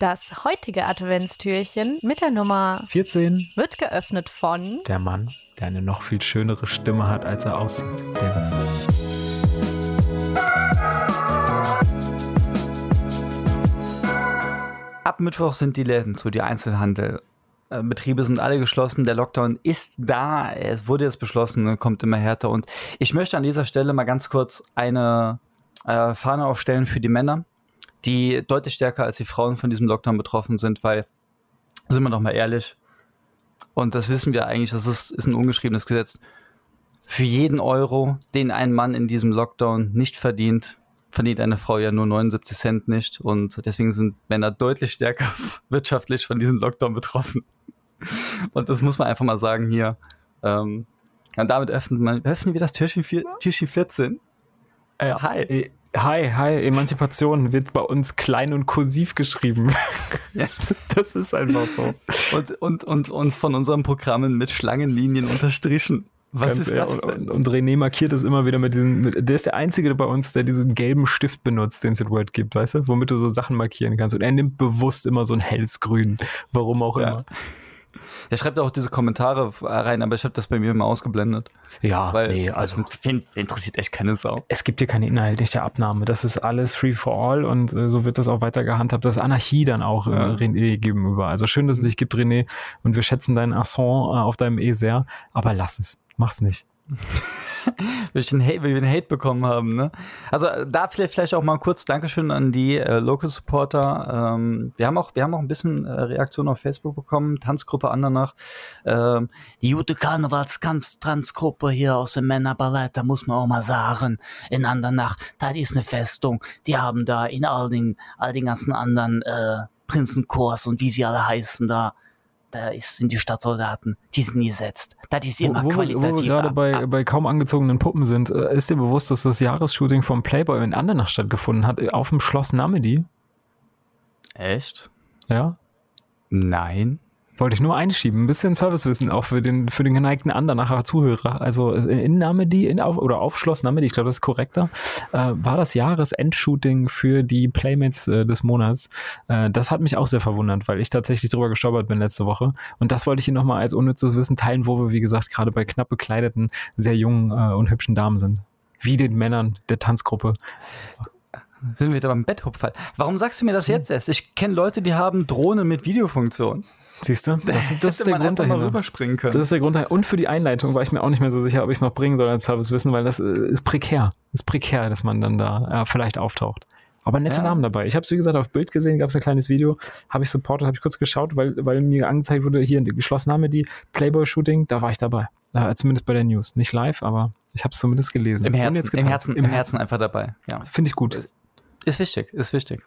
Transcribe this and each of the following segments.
Das heutige Adventstürchen mit der Nummer 14 wird geöffnet von der Mann, der eine noch viel schönere Stimme hat, als er aussieht. Dennis. Ab Mittwoch sind die Läden zu, die Einzelhandel. Äh, Betriebe sind alle geschlossen, der Lockdown ist da, es wurde jetzt beschlossen, kommt immer härter. Und ich möchte an dieser Stelle mal ganz kurz eine äh, Fahne aufstellen für die Männer, die deutlich stärker als die Frauen von diesem Lockdown betroffen sind, weil, sind wir doch mal ehrlich, und das wissen wir eigentlich, das ist, ist ein ungeschriebenes Gesetz. Für jeden Euro, den ein Mann in diesem Lockdown nicht verdient, verdient eine Frau ja nur 79 Cent nicht. Und deswegen sind Männer deutlich stärker wirtschaftlich von diesem Lockdown betroffen. Und das muss man einfach mal sagen hier. Ähm, und damit öffnen, man, öffnen wir das Türchen, Türchen 14. Äh, hi. Hi, hi, Emanzipation wird bei uns klein und kursiv geschrieben. Ja. Das ist einfach so. Und, und, und, und von unseren Programmen mit Schlangenlinien unterstrichen. Was Ganz ist das denn? Und, und, René markiert es immer wieder mit diesem, der ist der Einzige bei uns, der diesen gelben Stift benutzt, den es in Word gibt, weißt du, womit du so Sachen markieren kannst. Und er nimmt bewusst immer so ein helles Grün, warum auch ja. immer. Er schreibt auch diese Kommentare rein, aber ich habe das bei mir immer ausgeblendet. Ja, weil nee, also, interessiert echt keine Sau. Es gibt hier keine inhaltliche Abnahme. Das ist alles free for all und äh, so wird das auch weiter gehandhabt. Das ist Anarchie dann auch äh, ja. René gegenüber. Also schön, dass es dich gibt, René, und wir schätzen deinen Accent äh, auf deinem E sehr, aber lass es. Mach's nicht. wir Hate, wir Hate bekommen haben. Ne? Also da vielleicht, vielleicht auch mal kurz Dankeschön an die äh, Local Supporter. Ähm, wir, haben auch, wir haben auch ein bisschen äh, Reaktion auf Facebook bekommen, Tanzgruppe Andernach. Ähm, die gute Karnevals-Tanzgruppe hier aus dem Männerballett, da muss man auch mal sagen, in Andernach, da ist eine Festung. Die haben da in all den, all den ganzen anderen äh, Prinzenchors und wie sie alle heißen da, da ist, sind die Stadtsoldaten, die sind gesetzt. Das ist immer wo, wo, qualitativ. Wo wir gerade bei, bei kaum angezogenen Puppen sind, äh, ist dir bewusst, dass das Jahresshooting vom Playboy in Andernach stattgefunden hat, auf dem Schloss Namedi? Echt? Ja. Nein. Wollte ich nur einschieben. Ein bisschen Servicewissen auch für den, für den geneigten Andernacher Zuhörer. Also äh, in Namedi, in auf, oder auf Schloss Namedi, ich glaube, das ist korrekter, äh, war das Jahresendshooting für die Playmates äh, des Monats. Äh, das hat mich auch sehr verwundert, weil ich tatsächlich drüber gestolpert bin letzte Woche. Und das wollte ich hier nochmal als unnützes Wissen teilen, wo wir, wie gesagt, gerade bei knapp bekleideten, sehr jungen äh, und hübschen Damen sind. Wie den Männern der Tanzgruppe. Sind wir wieder beim Betthupferl. Warum sagst du mir das jetzt erst? Ich kenne Leute, die haben Drohnen mit Videofunktion. Siehst du? Das, ist, das ist der Grund dahinter. rüberspringen können. Das ist der Grund dahinter. Und für die Einleitung war ich mir auch nicht mehr so sicher, ob ich es noch bringen soll als Servicewissen, weil das äh, ist prekär. Ist prekär, dass man dann da ja, vielleicht auftaucht. Aber nette ja. Namen dabei. Ich habe es, wie gesagt, auf Bild gesehen, gab es ein kleines Video, habe ich supportet, habe ich kurz geschaut, weil, weil mir angezeigt wurde, hier geschlossen Name, die Playboy-Shooting, da war ich dabei. Ja, zumindest bei der News. Nicht live, aber ich habe es zumindest gelesen. Im Herzen, im Herzen, im Herzen einfach dabei. Ja. Finde ich gut. Ist wichtig, ist wichtig.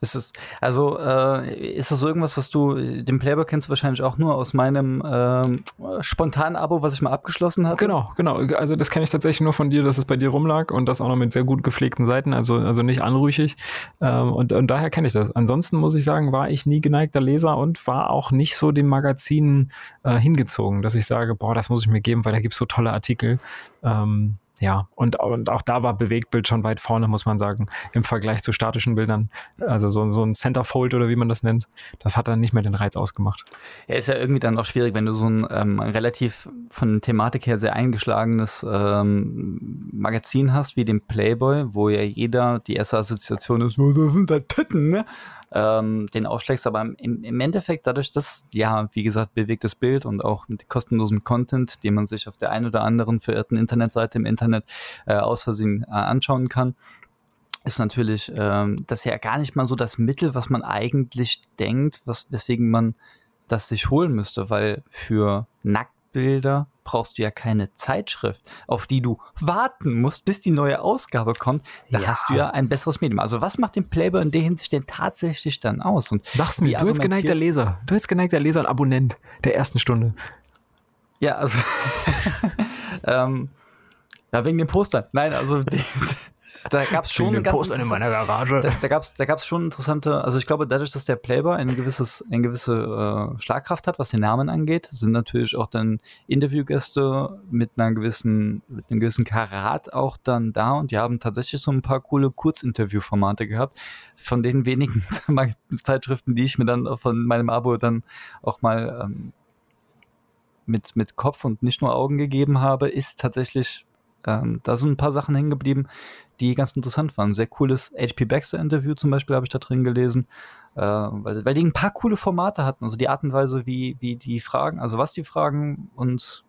Ist es, also, äh, ist das so irgendwas, was du, den Playboy kennst du wahrscheinlich auch nur aus meinem ähm, spontanen Abo, was ich mal abgeschlossen habe? Genau, genau. Also, das kenne ich tatsächlich nur von dir, dass es bei dir rumlag und das auch noch mit sehr gut gepflegten Seiten, also, also nicht anrüchig. Ähm, und, und daher kenne ich das. Ansonsten muss ich sagen, war ich nie geneigter Leser und war auch nicht so dem Magazin äh, hingezogen, dass ich sage, boah, das muss ich mir geben, weil da gibt es so tolle Artikel. Ähm, ja, und, und auch da war Bewegtbild schon weit vorne, muss man sagen, im Vergleich zu statischen Bildern. Also so, so ein Centerfold oder wie man das nennt, das hat dann nicht mehr den Reiz ausgemacht. Ja, ist ja irgendwie dann auch schwierig, wenn du so ein ähm, relativ von Thematik her sehr eingeschlagenes ähm, Magazin hast, wie den Playboy, wo ja jeder die erste Assoziation ist, oh, das sind da Titten, ne? Ähm, den aufschlägst. Aber im, im Endeffekt, dadurch, dass, ja, wie gesagt, bewegtes Bild und auch mit kostenlosem Content, den man sich auf der einen oder anderen verirrten Internetseite im Internet äh, aus Versehen äh, anschauen kann, ist natürlich ähm, das ja gar nicht mal so das Mittel, was man eigentlich denkt, was, weswegen man das sich holen müsste, weil für Nacktbilder brauchst du ja keine Zeitschrift, auf die du warten musst, bis die neue Ausgabe kommt. Da ja. hast du ja ein besseres Medium. Also was macht den Playboy in der Hinsicht denn tatsächlich dann aus? Und Sag's mir, du bist geneigter Leser. Du bist geneigter Leser und Abonnent der ersten Stunde. Ja, also ähm, ja, wegen den Postern. Nein, also die, da gab es schon Poster in meiner Garage. Da, da gab es da gab's schon interessante, also ich glaube, dadurch, dass der Playboy ein gewisses, eine gewisse äh, Schlagkraft hat, was den Namen angeht, sind natürlich auch dann Interviewgäste mit einer gewissen, mit einem gewissen Karat auch dann da und die haben tatsächlich so ein paar coole Kurzinterviewformate gehabt, von den wenigen Zeitschriften, die ich mir dann von meinem Abo dann auch mal ähm, mit, mit Kopf und nicht nur Augen gegeben habe, ist tatsächlich ähm, da sind ein paar Sachen hängen geblieben, die ganz interessant waren. Sehr cooles HP Baxter Interview zum Beispiel habe ich da drin gelesen, äh, weil, weil die ein paar coole Formate hatten. Also die Art und Weise, wie, wie die Fragen, also was die Fragen und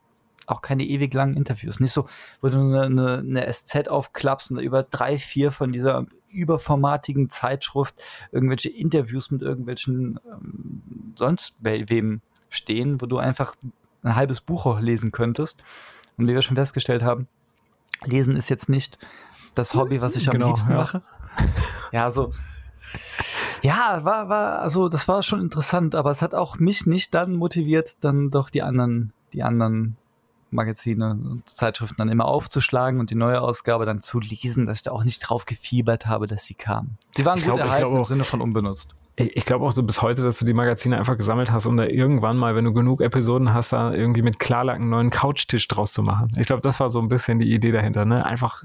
auch keine ewig langen Interviews. Nicht so, wo du eine, eine, eine SZ aufklappst und über drei, vier von dieser überformatigen Zeitschrift irgendwelche Interviews mit irgendwelchen ähm, sonst wem stehen, wo du einfach ein halbes Buch auch lesen könntest. Und wie wir schon festgestellt haben, Lesen ist jetzt nicht das Hobby, was ich am genau, liebsten ja. mache. Ja, so. Ja, war, war, also das war schon interessant, aber es hat auch mich nicht dann motiviert, dann doch die anderen, die anderen Magazine und Zeitschriften dann immer aufzuschlagen und die neue Ausgabe dann zu lesen, dass ich da auch nicht drauf gefiebert habe, dass sie kam. Sie waren ich gut glaub, erhalten im Sinne von unbenutzt. Ich, ich glaube auch so bis heute, dass du die Magazine einfach gesammelt hast, um da irgendwann mal, wenn du genug Episoden hast, da irgendwie mit Klarlack einen neuen Couchtisch draus zu machen. Ich glaube, das war so ein bisschen die Idee dahinter, ne? Einfach,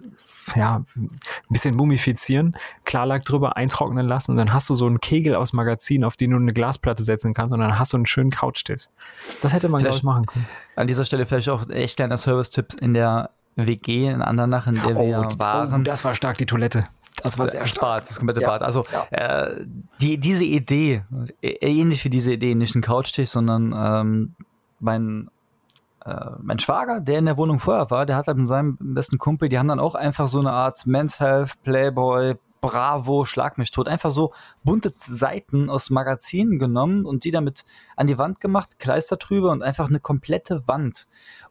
ja, ein bisschen mumifizieren, Klarlack drüber eintrocknen lassen und dann hast du so einen Kegel aus Magazin, auf den du eine Glasplatte setzen kannst und dann hast du einen schönen Couchtisch. Das hätte man, glaube ich, machen können. An dieser Stelle vielleicht auch echt kleiner Service-Tipp in der WG in Andernach, in der oh, wir waren. Oh, das war stark, die Toilette. Das war sehr Bad, das komplette ja. Bad. Also ja. äh, die, diese Idee, ähnlich wie diese Idee, nicht ein Couchtisch, sondern ähm, mein, äh, mein Schwager, der in der Wohnung vorher war, der hat halt mit seinem besten Kumpel, die haben dann auch einfach so eine Art Men's Health, Playboy, Bravo, Schlag mich tot. Einfach so bunte Seiten aus Magazinen genommen und die damit an die Wand gemacht, Kleister drüber und einfach eine komplette Wand.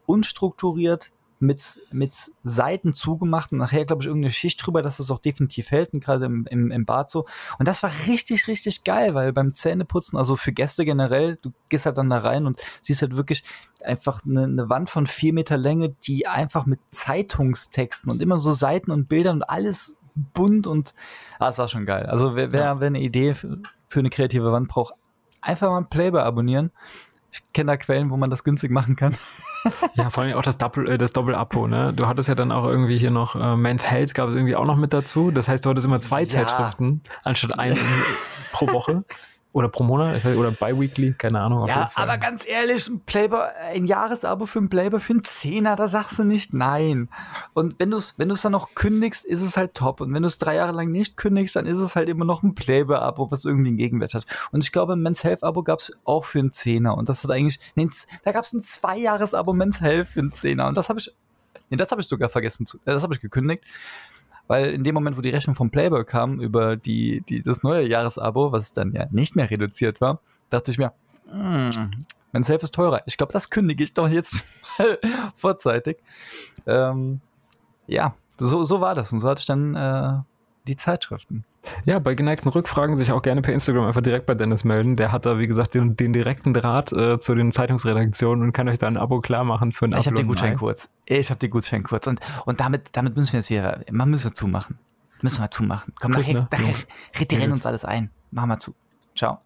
Unstrukturiert, mit, mit Seiten zugemacht und nachher, glaube ich, irgendeine Schicht drüber, dass es auch definitiv hält, gerade im, im, im Bad so. Und das war richtig, richtig geil, weil beim Zähneputzen, also für Gäste generell, du gehst halt dann da rein und siehst halt wirklich einfach eine, eine Wand von vier Meter Länge, die einfach mit Zeitungstexten und immer so Seiten und Bildern und alles bunt und ah, das war schon geil. Also wer, wer, ja. wer eine Idee für, für eine kreative Wand braucht, einfach mal Playboy abonnieren. Ich kenne da Quellen, wo man das günstig machen kann. ja, vor allem auch das Doppel, äh, das Doppel-Abo, ne? Du hattest ja dann auch irgendwie hier noch äh, Men's Health gab es irgendwie auch noch mit dazu. Das heißt, du hattest immer zwei ja. Zeitschriften anstatt eine pro Woche. Oder pro Monat, oder bi-weekly, keine Ahnung. Ja, aber ganz ehrlich, ein Playboy, ein Jahresabo für ein Playboy für einen Zehner, da sagst du nicht nein. Und wenn du es wenn du's dann noch kündigst, ist es halt top. Und wenn du es drei Jahre lang nicht kündigst, dann ist es halt immer noch ein Playboy-Abo, was irgendwie einen Gegenwert hat. Und ich glaube, ein Men's Health-Abo gab es auch für einen Zehner. Und das hat eigentlich, nee, da gab es ein Zwei-Jahres-Abo Men's Health für einen Zehner. Und das habe ich, nee, das habe ich sogar vergessen zu, äh, das habe ich gekündigt weil in dem Moment, wo die Rechnung vom Playboy kam über die, die, das neue Jahresabo, was dann ja nicht mehr reduziert war, dachte ich mir, hm, mein Safe ist teurer. Ich glaube, das kündige ich doch jetzt mal vorzeitig. Ähm, ja, so, so war das. Und so hatte ich dann äh, die Zeitschriften. Ja, bei geneigten Rückfragen sich auch gerne per Instagram einfach direkt bei Dennis melden. Der hat da, wie gesagt, den, den direkten Draht äh, zu den Zeitungsredaktionen und kann euch da ein Abo klar machen für ein Ich habe den Gutschein kurz. Ich habe den Gutschein kurz. Und, und damit, damit müssen wir es hier, man müssen zumachen. Müssen wir zumachen. Komm, nachher, nachher, die rennen uns alles ein. Machen wir zu. Ciao.